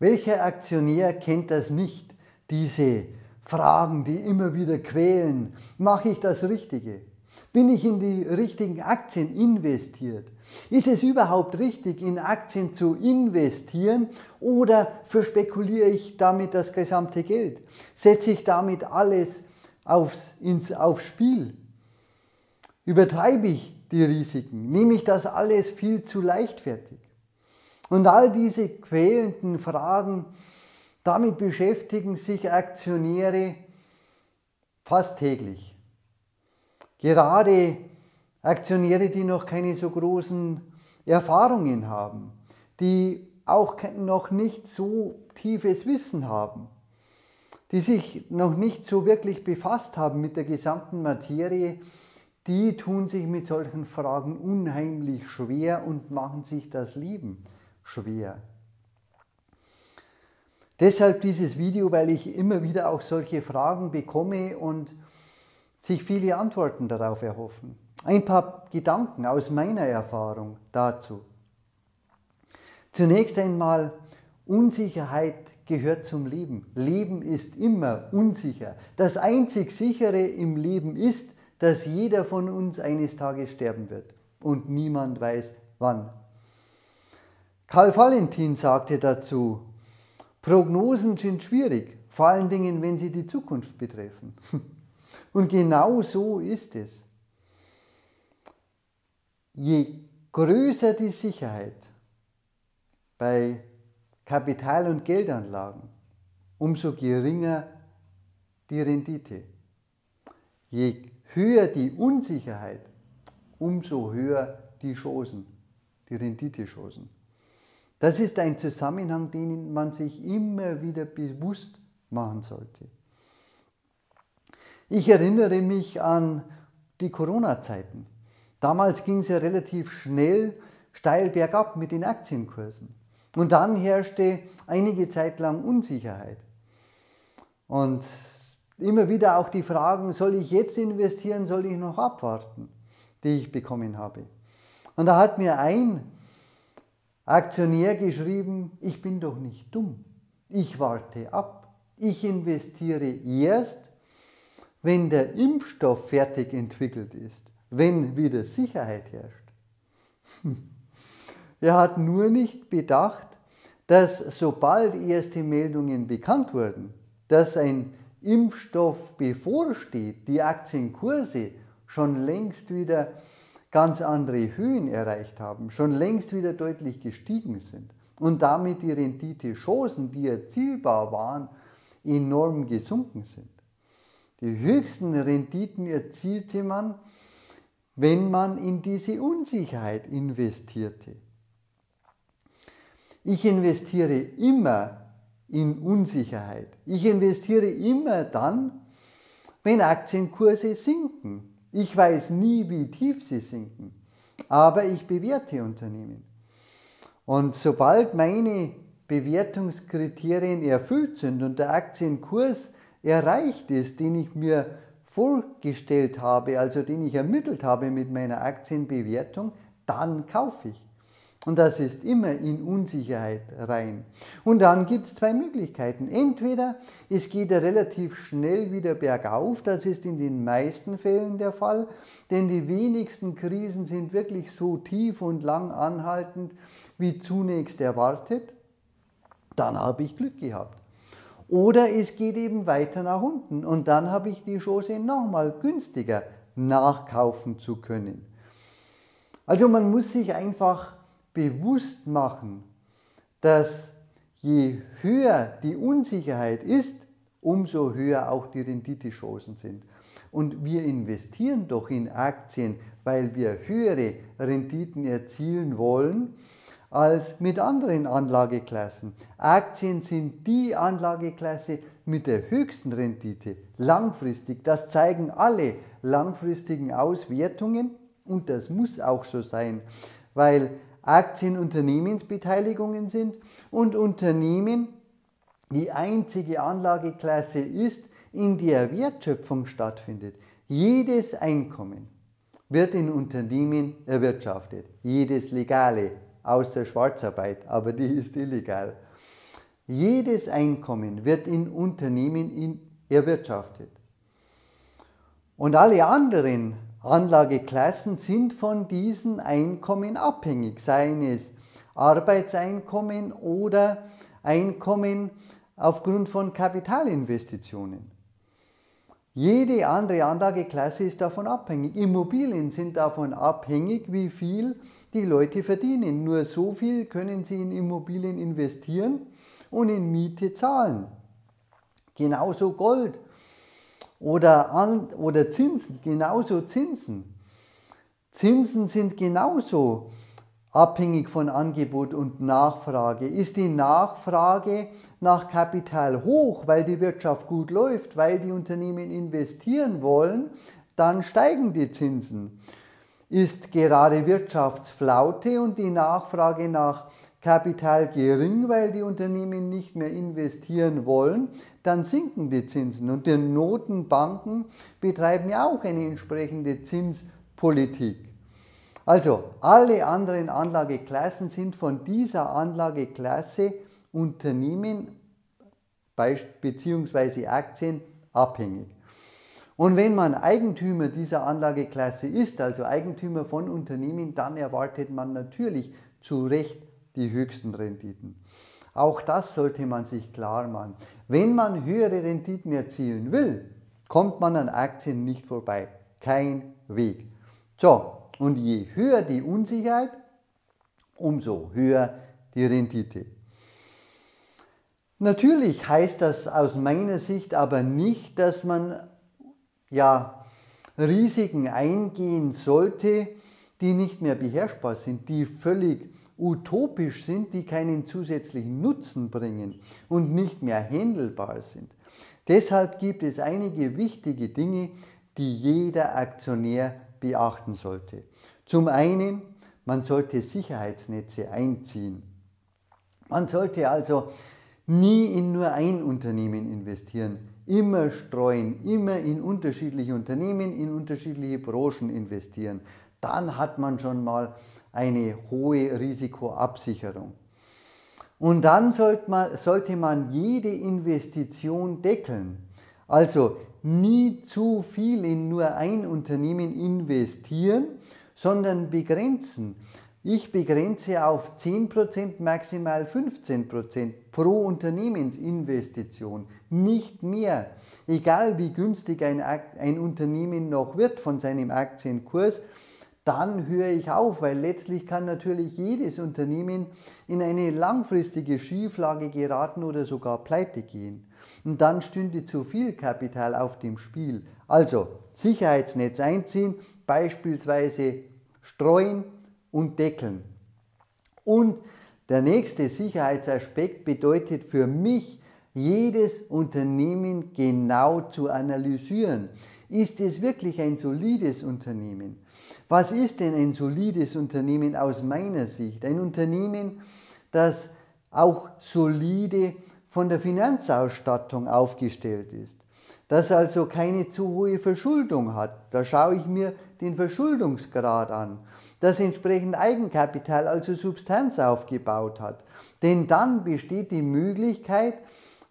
Welcher Aktionär kennt das nicht? Diese Fragen, die immer wieder quälen. Mache ich das Richtige? Bin ich in die richtigen Aktien investiert? Ist es überhaupt richtig, in Aktien zu investieren oder verspekuliere ich damit das gesamte Geld? Setze ich damit alles aufs, ins, aufs Spiel? Übertreibe ich die Risiken? Nehme ich das alles viel zu leichtfertig? Und all diese quälenden Fragen, damit beschäftigen sich Aktionäre fast täglich. Gerade Aktionäre, die noch keine so großen Erfahrungen haben, die auch noch nicht so tiefes Wissen haben, die sich noch nicht so wirklich befasst haben mit der gesamten Materie, die tun sich mit solchen Fragen unheimlich schwer und machen sich das Leben schwer. Deshalb dieses Video, weil ich immer wieder auch solche Fragen bekomme und sich viele Antworten darauf erhoffen. Ein paar Gedanken aus meiner Erfahrung dazu. Zunächst einmal, Unsicherheit gehört zum Leben. Leben ist immer unsicher. Das einzig sichere im Leben ist, dass jeder von uns eines Tages sterben wird und niemand weiß wann. Karl Valentin sagte dazu, Prognosen sind schwierig, vor allen Dingen, wenn sie die Zukunft betreffen. Und genau so ist es. Je größer die Sicherheit bei Kapital- und Geldanlagen, umso geringer die Rendite. Je höher die Unsicherheit, umso höher die Chancen, die Renditechancen. Das ist ein Zusammenhang, den man sich immer wieder bewusst machen sollte. Ich erinnere mich an die Corona-Zeiten. Damals ging es ja relativ schnell steil bergab mit den Aktienkursen. Und dann herrschte einige Zeit lang Unsicherheit. Und immer wieder auch die Fragen, soll ich jetzt investieren, soll ich noch abwarten, die ich bekommen habe. Und da hat mir ein Aktionär geschrieben, ich bin doch nicht dumm. Ich warte ab. Ich investiere erst, wenn der Impfstoff fertig entwickelt ist, wenn wieder Sicherheit herrscht. Er hat nur nicht bedacht, dass sobald erste Meldungen bekannt wurden, dass ein Impfstoff bevorsteht, die Aktienkurse schon längst wieder ganz andere Höhen erreicht haben, schon längst wieder deutlich gestiegen sind und damit die Renditechancen, die erzielbar waren, enorm gesunken sind. Die höchsten Renditen erzielte man, wenn man in diese Unsicherheit investierte. Ich investiere immer in Unsicherheit. Ich investiere immer dann, wenn Aktienkurse sinken. Ich weiß nie, wie tief sie sinken, aber ich bewerte Unternehmen. Und sobald meine Bewertungskriterien erfüllt sind und der Aktienkurs erreicht ist, den ich mir vorgestellt habe, also den ich ermittelt habe mit meiner Aktienbewertung, dann kaufe ich. Und das ist immer in Unsicherheit rein. Und dann gibt es zwei Möglichkeiten. Entweder es geht relativ schnell wieder bergauf, das ist in den meisten Fällen der Fall, denn die wenigsten Krisen sind wirklich so tief und lang anhaltend wie zunächst erwartet. Dann habe ich Glück gehabt. Oder es geht eben weiter nach unten und dann habe ich die Chance, nochmal günstiger nachkaufen zu können. Also man muss sich einfach bewusst machen, dass je höher die Unsicherheit ist, umso höher auch die Renditechancen sind. Und wir investieren doch in Aktien, weil wir höhere Renditen erzielen wollen als mit anderen Anlageklassen. Aktien sind die Anlageklasse mit der höchsten Rendite langfristig. Das zeigen alle langfristigen Auswertungen und das muss auch so sein, weil Aktien Unternehmensbeteiligungen sind und Unternehmen die einzige Anlageklasse ist, in der Wertschöpfung stattfindet. Jedes Einkommen wird in Unternehmen erwirtschaftet. Jedes legale, außer Schwarzarbeit, aber die ist illegal. Jedes Einkommen wird in Unternehmen erwirtschaftet. Und alle anderen Anlageklassen sind von diesen Einkommen abhängig, seien es Arbeitseinkommen oder Einkommen aufgrund von Kapitalinvestitionen. Jede andere Anlageklasse ist davon abhängig. Immobilien sind davon abhängig, wie viel die Leute verdienen. Nur so viel können sie in Immobilien investieren und in Miete zahlen. Genauso Gold oder, oder Zinsen, genauso Zinsen. Zinsen sind genauso abhängig von Angebot und Nachfrage. Ist die Nachfrage nach Kapital hoch, weil die Wirtschaft gut läuft, weil die Unternehmen investieren wollen, dann steigen die Zinsen. Ist gerade Wirtschaftsflaute und die Nachfrage nach Kapital gering, weil die Unternehmen nicht mehr investieren wollen, dann sinken die Zinsen. Und die Notenbanken betreiben ja auch eine entsprechende Zinspolitik. Also alle anderen Anlageklassen sind von dieser Anlageklasse Unternehmen bzw. Aktien abhängig. Und wenn man Eigentümer dieser Anlageklasse ist, also Eigentümer von Unternehmen, dann erwartet man natürlich zu Recht die höchsten Renditen. Auch das sollte man sich klar machen. Wenn man höhere Renditen erzielen will, kommt man an Aktien nicht vorbei. Kein Weg. So, und je höher die Unsicherheit, umso höher die Rendite. Natürlich heißt das aus meiner Sicht aber nicht, dass man ja Risiken eingehen sollte, die nicht mehr beherrschbar sind, die völlig utopisch sind, die keinen zusätzlichen Nutzen bringen und nicht mehr handelbar sind. Deshalb gibt es einige wichtige Dinge, die jeder Aktionär beachten sollte. Zum einen, man sollte Sicherheitsnetze einziehen. Man sollte also nie in nur ein Unternehmen investieren, immer streuen, immer in unterschiedliche Unternehmen, in unterschiedliche Branchen investieren. Dann hat man schon mal eine hohe Risikoabsicherung. Und dann sollte man, sollte man jede Investition deckeln. Also nie zu viel in nur ein Unternehmen investieren, sondern begrenzen. Ich begrenze auf 10%, maximal 15% pro Unternehmensinvestition, nicht mehr. Egal wie günstig ein, ein Unternehmen noch wird von seinem Aktienkurs, dann höre ich auf, weil letztlich kann natürlich jedes Unternehmen in eine langfristige Schieflage geraten oder sogar pleite gehen. Und dann stünde zu viel Kapital auf dem Spiel. Also Sicherheitsnetz einziehen, beispielsweise streuen und deckeln. Und der nächste Sicherheitsaspekt bedeutet für mich, jedes Unternehmen genau zu analysieren. Ist es wirklich ein solides Unternehmen? Was ist denn ein solides Unternehmen aus meiner Sicht? Ein Unternehmen, das auch solide von der Finanzausstattung aufgestellt ist, das also keine zu hohe Verschuldung hat. Da schaue ich mir den Verschuldungsgrad an, das entsprechend Eigenkapital, also Substanz aufgebaut hat. Denn dann besteht die Möglichkeit,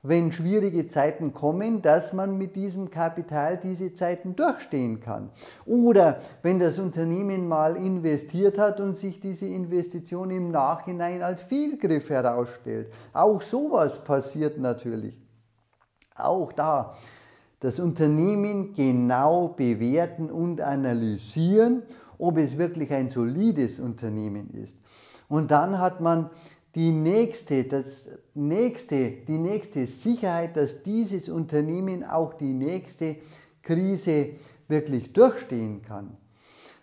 wenn schwierige Zeiten kommen, dass man mit diesem Kapital diese Zeiten durchstehen kann. Oder wenn das Unternehmen mal investiert hat und sich diese Investition im Nachhinein als Fehlgriff herausstellt. Auch sowas passiert natürlich. Auch da das Unternehmen genau bewerten und analysieren, ob es wirklich ein solides Unternehmen ist. Und dann hat man die nächste, das nächste, die nächste Sicherheit, dass dieses Unternehmen auch die nächste Krise wirklich durchstehen kann.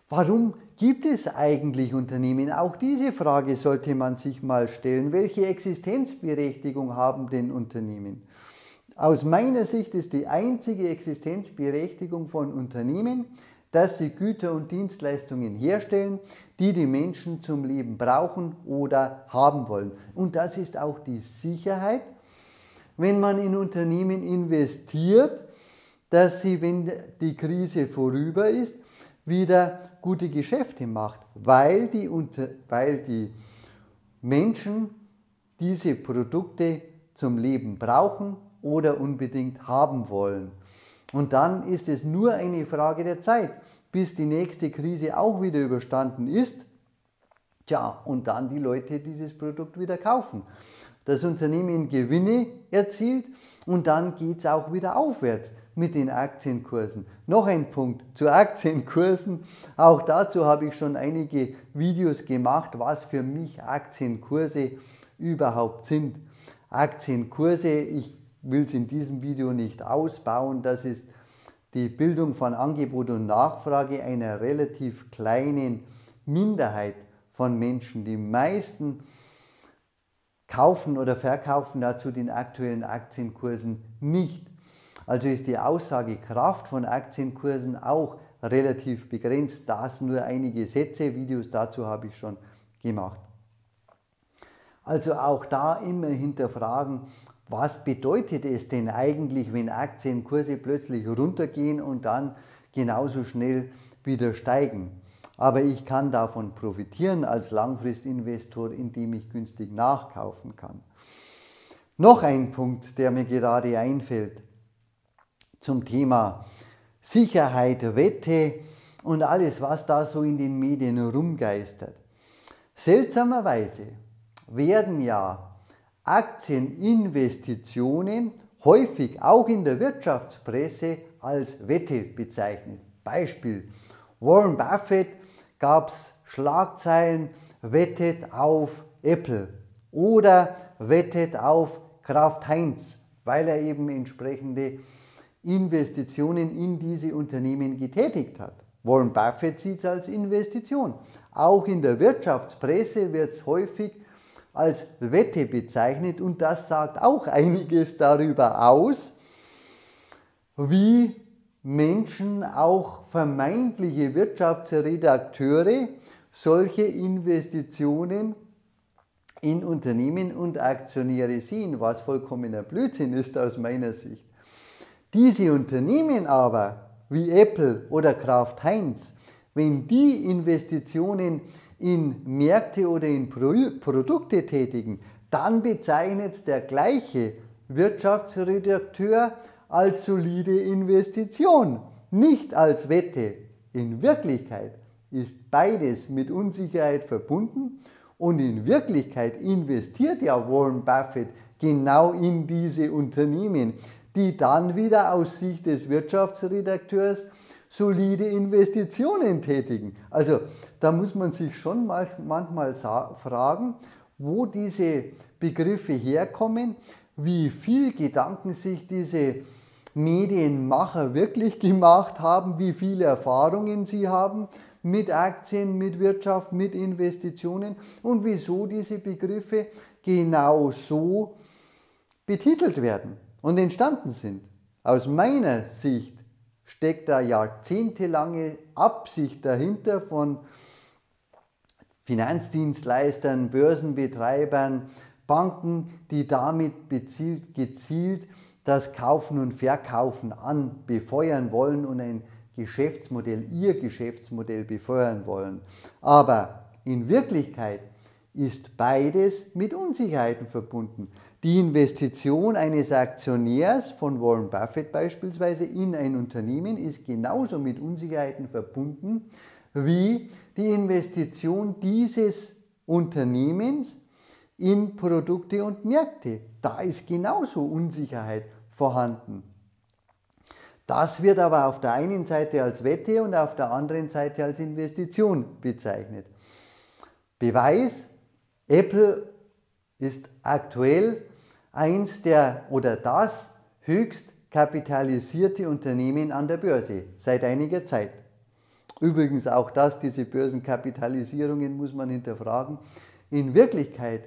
Warum gibt es eigentlich Unternehmen? Auch diese Frage sollte man sich mal stellen. Welche Existenzberechtigung haben denn Unternehmen? Aus meiner Sicht ist die einzige Existenzberechtigung von Unternehmen, dass sie Güter und Dienstleistungen herstellen, die die Menschen zum Leben brauchen oder haben wollen. Und das ist auch die Sicherheit, wenn man in Unternehmen investiert, dass sie, wenn die Krise vorüber ist, wieder gute Geschäfte macht, weil die, weil die Menschen diese Produkte zum Leben brauchen oder unbedingt haben wollen. Und dann ist es nur eine Frage der Zeit, bis die nächste Krise auch wieder überstanden ist. Tja, und dann die Leute dieses Produkt wieder kaufen. Das Unternehmen Gewinne erzielt und dann geht es auch wieder aufwärts mit den Aktienkursen. Noch ein Punkt zu Aktienkursen. Auch dazu habe ich schon einige Videos gemacht, was für mich Aktienkurse überhaupt sind. Aktienkurse, ich will es in diesem Video nicht ausbauen, das ist die Bildung von Angebot und Nachfrage einer relativ kleinen Minderheit von Menschen. Die meisten kaufen oder verkaufen dazu den aktuellen Aktienkursen nicht. Also ist die Aussagekraft von Aktienkursen auch relativ begrenzt. Das nur einige Sätze, Videos dazu habe ich schon gemacht. Also auch da immer hinterfragen, was bedeutet es denn eigentlich, wenn Aktienkurse plötzlich runtergehen und dann genauso schnell wieder steigen? Aber ich kann davon profitieren als Langfristinvestor, indem ich günstig nachkaufen kann. Noch ein Punkt, der mir gerade einfällt zum Thema Sicherheit, Wette und alles, was da so in den Medien rumgeistert. Seltsamerweise werden ja Aktieninvestitionen häufig auch in der Wirtschaftspresse als Wette bezeichnet. Beispiel Warren Buffett gab es Schlagzeilen, wettet auf Apple oder wettet auf Kraft Heinz, weil er eben entsprechende Investitionen in diese Unternehmen getätigt hat. Warren Buffett sieht es als Investition. Auch in der Wirtschaftspresse wird es häufig als Wette bezeichnet und das sagt auch einiges darüber aus, wie Menschen, auch vermeintliche Wirtschaftsredakteure, solche Investitionen in Unternehmen und Aktionäre sehen, was vollkommener Blödsinn ist aus meiner Sicht. Diese Unternehmen aber, wie Apple oder Kraft Heinz, wenn die Investitionen in Märkte oder in Produkte tätigen, dann bezeichnet der gleiche Wirtschaftsredakteur als solide Investition, nicht als Wette. In Wirklichkeit ist beides mit Unsicherheit verbunden und in Wirklichkeit investiert ja Warren Buffett genau in diese Unternehmen, die dann wieder aus Sicht des Wirtschaftsredakteurs solide Investitionen tätigen. Also da muss man sich schon manchmal fragen, wo diese Begriffe herkommen, wie viel Gedanken sich diese Medienmacher wirklich gemacht haben, wie viele Erfahrungen sie haben mit Aktien, mit Wirtschaft, mit Investitionen und wieso diese Begriffe genau so betitelt werden und entstanden sind. Aus meiner Sicht steckt da jahrzehntelange Absicht dahinter von Finanzdienstleistern, Börsenbetreibern, Banken, die damit gezielt das Kaufen und Verkaufen an befeuern wollen und ein Geschäftsmodell, ihr Geschäftsmodell befeuern wollen. Aber in Wirklichkeit ist beides mit Unsicherheiten verbunden. Die Investition eines Aktionärs von Warren Buffett beispielsweise in ein Unternehmen ist genauso mit Unsicherheiten verbunden wie die Investition dieses Unternehmens in Produkte und Märkte. Da ist genauso Unsicherheit vorhanden. Das wird aber auf der einen Seite als Wette und auf der anderen Seite als Investition bezeichnet. Beweis, Apple ist aktuell eins der oder das höchst kapitalisierte Unternehmen an der Börse seit einiger Zeit. Übrigens auch das, diese Börsenkapitalisierungen muss man hinterfragen. In Wirklichkeit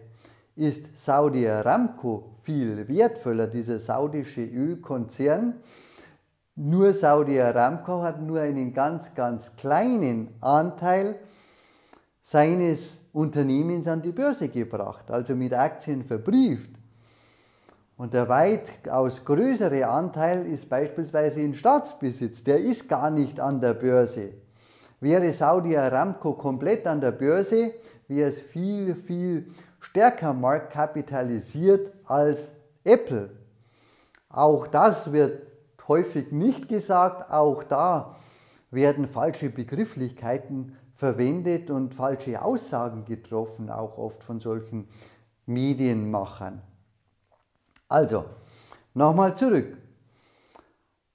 ist Saudi Aramco viel wertvoller, dieser saudische Ölkonzern. Nur Saudi Aramco hat nur einen ganz, ganz kleinen Anteil seines Unternehmens an die Börse gebracht, also mit Aktien verbrieft. Und der weitaus größere Anteil ist beispielsweise in Staatsbesitz. Der ist gar nicht an der Börse. Wäre Saudi Aramco komplett an der Börse, wäre es viel, viel stärker marktkapitalisiert als Apple. Auch das wird häufig nicht gesagt, auch da werden falsche Begrifflichkeiten verwendet und falsche Aussagen getroffen, auch oft von solchen Medienmachern. Also, nochmal zurück.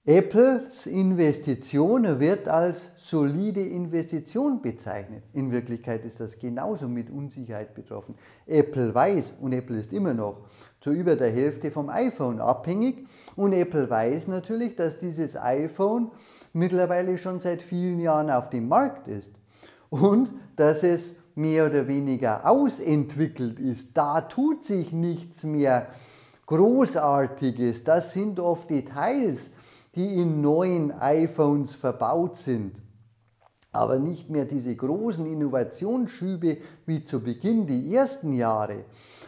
Apples Investition wird als solide Investition bezeichnet. In Wirklichkeit ist das genauso mit Unsicherheit betroffen. Apple weiß, und Apple ist immer noch zu über der Hälfte vom iPhone abhängig, und Apple weiß natürlich, dass dieses iPhone mittlerweile schon seit vielen Jahren auf dem Markt ist und dass es mehr oder weniger ausentwickelt ist. Da tut sich nichts mehr Großartiges. Das sind oft Details, die in neuen iPhones verbaut sind. Aber nicht mehr diese großen Innovationsschübe wie zu Beginn die ersten Jahre.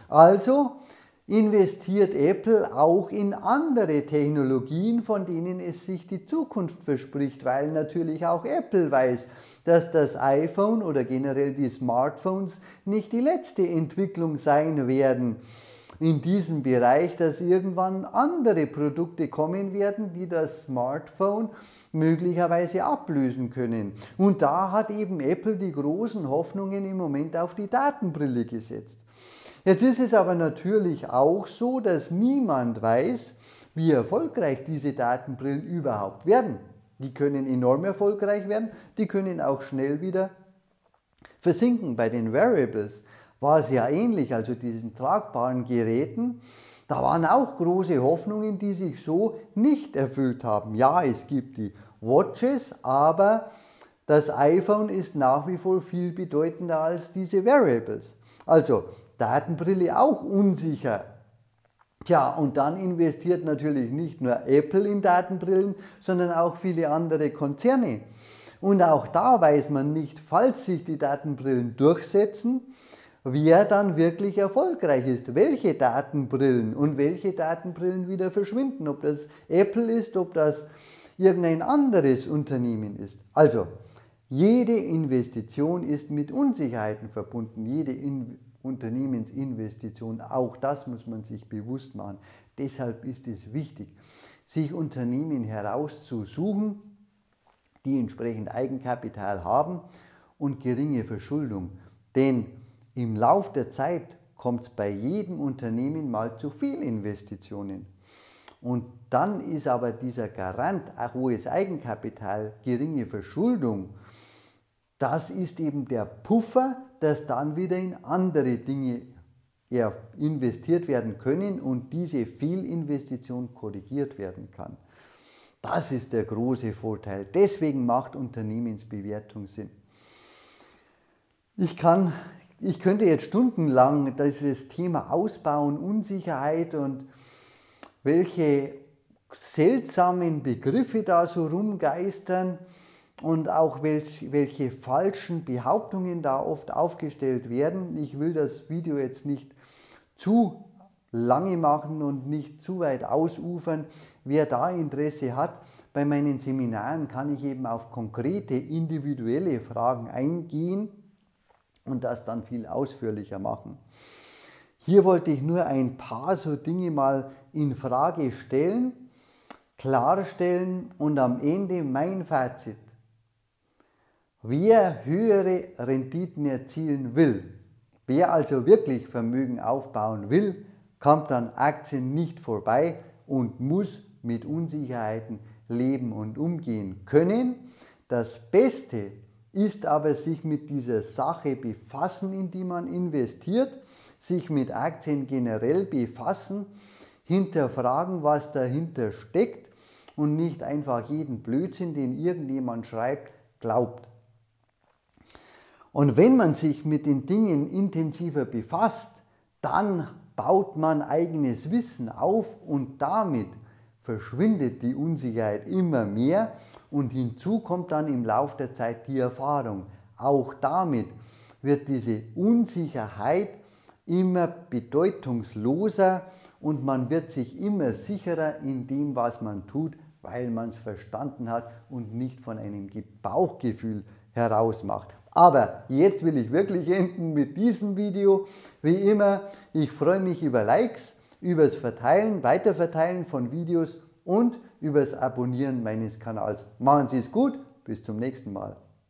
Also investiert Apple auch in andere Technologien, von denen es sich die Zukunft verspricht, weil natürlich auch Apple weiß, dass das iPhone oder generell die Smartphones nicht die letzte Entwicklung sein werden in diesem Bereich, dass irgendwann andere Produkte kommen werden, die das Smartphone möglicherweise ablösen können. Und da hat eben Apple die großen Hoffnungen im Moment auf die Datenbrille gesetzt. Jetzt ist es aber natürlich auch so, dass niemand weiß, wie erfolgreich diese Datenbrillen überhaupt werden. Die können enorm erfolgreich werden, die können auch schnell wieder versinken bei den Variables war es ja ähnlich, also diesen tragbaren Geräten. Da waren auch große Hoffnungen, die sich so nicht erfüllt haben. Ja, es gibt die Watches, aber das iPhone ist nach wie vor viel bedeutender als diese Variables. Also Datenbrille auch unsicher. Tja, und dann investiert natürlich nicht nur Apple in Datenbrillen, sondern auch viele andere Konzerne. Und auch da weiß man nicht, falls sich die Datenbrillen durchsetzen, wer dann wirklich erfolgreich ist, welche Datenbrillen und welche Datenbrillen wieder verschwinden, ob das Apple ist, ob das irgendein anderes Unternehmen ist. Also, jede Investition ist mit Unsicherheiten verbunden, jede In Unternehmensinvestition, auch das muss man sich bewusst machen. Deshalb ist es wichtig, sich Unternehmen herauszusuchen, die entsprechend Eigenkapital haben und geringe Verschuldung. Denn im Lauf der Zeit kommt es bei jedem Unternehmen mal zu Fehlinvestitionen. Und dann ist aber dieser Garant, hohes Eigenkapital, geringe Verschuldung, das ist eben der Puffer, dass dann wieder in andere Dinge investiert werden können und diese Fehlinvestition korrigiert werden kann. Das ist der große Vorteil. Deswegen macht Unternehmensbewertung Sinn. Ich kann ich könnte jetzt stundenlang dieses Thema ausbauen, Unsicherheit und welche seltsamen Begriffe da so rumgeistern und auch welche, welche falschen Behauptungen da oft aufgestellt werden. Ich will das Video jetzt nicht zu lange machen und nicht zu weit ausufern. Wer da Interesse hat, bei meinen Seminaren kann ich eben auf konkrete individuelle Fragen eingehen und das dann viel ausführlicher machen. Hier wollte ich nur ein paar so Dinge mal in Frage stellen, klarstellen und am Ende mein Fazit. Wer höhere Renditen erzielen will, wer also wirklich Vermögen aufbauen will, kommt an Aktien nicht vorbei und muss mit Unsicherheiten leben und umgehen können. Das Beste ist aber sich mit dieser Sache befassen, in die man investiert, sich mit Aktien generell befassen, hinterfragen, was dahinter steckt und nicht einfach jeden Blödsinn, den irgendjemand schreibt, glaubt. Und wenn man sich mit den Dingen intensiver befasst, dann baut man eigenes Wissen auf und damit verschwindet die Unsicherheit immer mehr und hinzu kommt dann im Laufe der Zeit die Erfahrung. Auch damit wird diese Unsicherheit immer bedeutungsloser und man wird sich immer sicherer in dem, was man tut, weil man es verstanden hat und nicht von einem Bauchgefühl heraus macht. Aber jetzt will ich wirklich enden mit diesem Video. Wie immer, ich freue mich über Likes übers Verteilen, Weiterverteilen von Videos und übers Abonnieren meines Kanals. Machen Sie es gut, bis zum nächsten Mal.